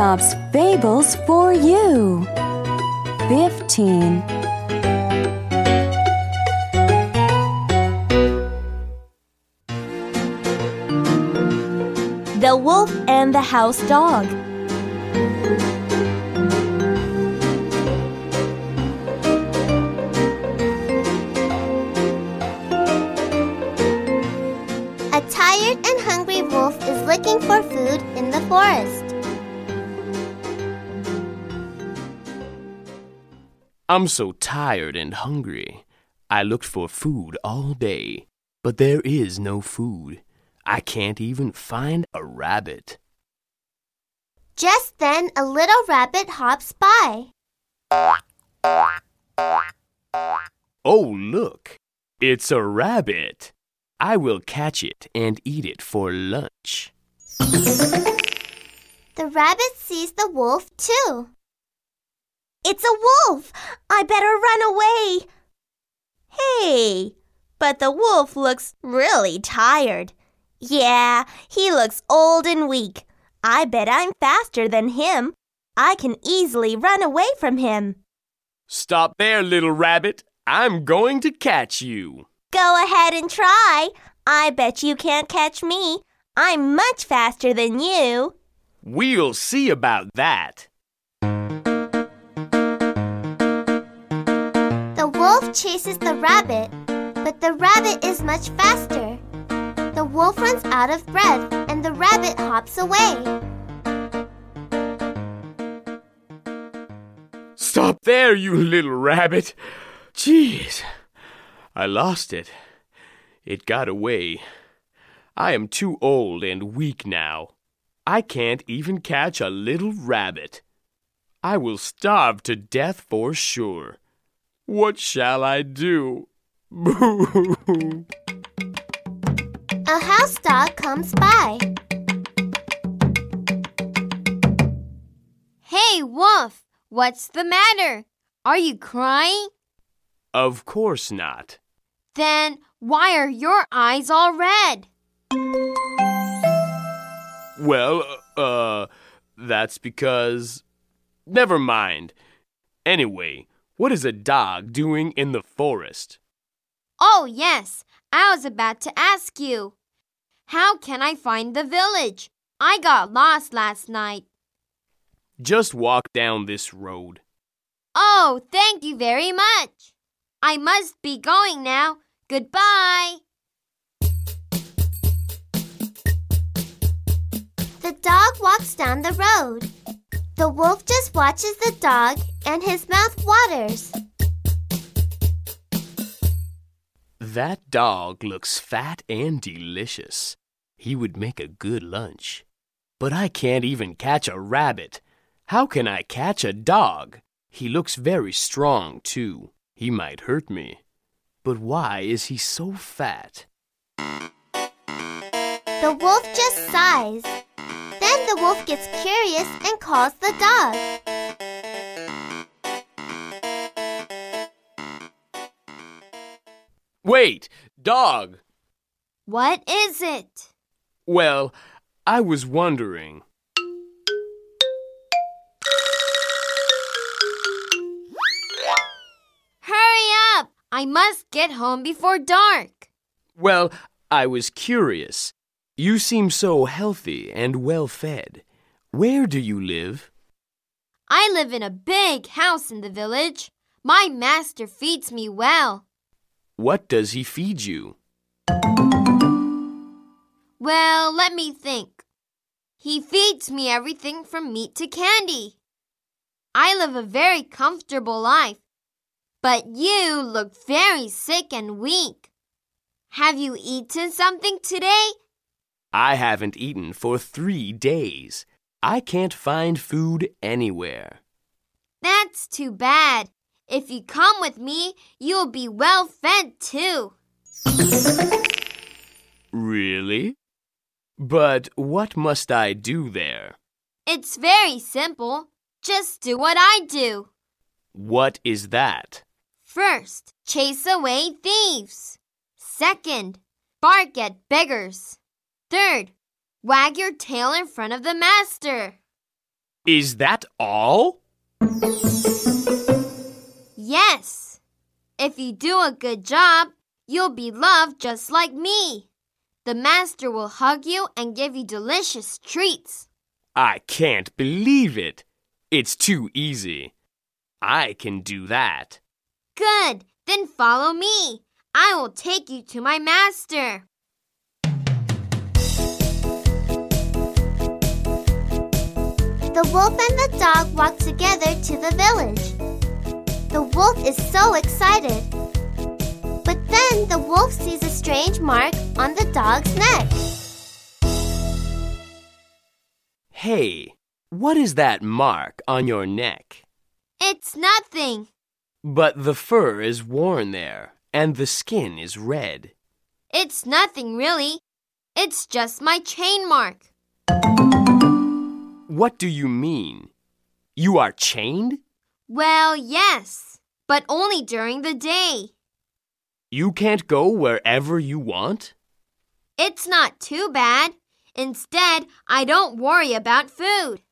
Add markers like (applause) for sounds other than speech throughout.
Aesop's Fables for You. 15. The Wolf and the House Dog. A tired and hungry wolf is looking for food in the forest. I'm so tired and hungry. I looked for food all day, but there is no food. I can't even find a rabbit. Just then, a little rabbit hops by. Oh, look! It's a rabbit. I will catch it and eat it for lunch. The rabbit sees the wolf too. It's a wolf! I better run away! Hey, but the wolf looks really tired. Yeah, he looks old and weak. I bet I'm faster than him. I can easily run away from him. Stop there, little rabbit. I'm going to catch you. Go ahead and try. I bet you can't catch me. I'm much faster than you. We'll see about that. Wolf chases the rabbit, but the rabbit is much faster. The wolf runs out of breath and the rabbit hops away. Stop there, you little rabbit. Jeez, I lost it. It got away. I am too old and weak now. I can't even catch a little rabbit. I will starve to death for sure. What shall I do? Boo! (laughs) A house dog comes by. Hey, Wolf, what's the matter? Are you crying? Of course not. Then why are your eyes all red? Well, uh, that's because. Never mind. Anyway, what is a dog doing in the forest? Oh, yes, I was about to ask you. How can I find the village? I got lost last night. Just walk down this road. Oh, thank you very much. I must be going now. Goodbye. The dog walks down the road. The wolf just watches the dog and his mouth waters. That dog looks fat and delicious. He would make a good lunch. But I can't even catch a rabbit. How can I catch a dog? He looks very strong, too. He might hurt me. But why is he so fat? The wolf just sighs. Then the wolf gets curious and calls the dog. Wait, dog! What is it? Well, I was wondering. Hurry up! I must get home before dark. Well, I was curious. You seem so healthy and well fed. Where do you live? I live in a big house in the village. My master feeds me well. What does he feed you? Well, let me think. He feeds me everything from meat to candy. I live a very comfortable life. But you look very sick and weak. Have you eaten something today? I haven't eaten for three days. I can't find food anywhere. That's too bad. If you come with me, you'll be well fed too. Really? But what must I do there? It's very simple. Just do what I do. What is that? First, chase away thieves. Second, bark at beggars. Third, wag your tail in front of the master. Is that all? Yes. If you do a good job, you'll be loved just like me. The master will hug you and give you delicious treats. I can't believe it. It's too easy. I can do that. Good. Then follow me. I will take you to my master. The wolf and the dog walk together to the village. The wolf is so excited. But then the wolf sees a strange mark on the dog's neck. Hey, what is that mark on your neck? It's nothing. But the fur is worn there, and the skin is red. It's nothing really. It's just my chain mark. What do you mean? You are chained? Well, yes, but only during the day. You can't go wherever you want? It's not too bad. Instead, I don't worry about food.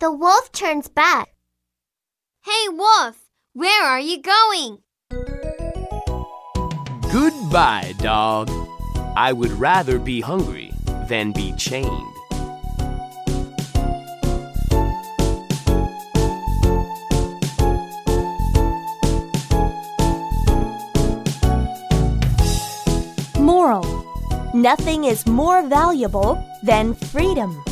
The wolf turns back. Hey, Wolf, where are you going? Goodbye, dog. I would rather be hungry than be chained. Moral Nothing is more valuable than freedom.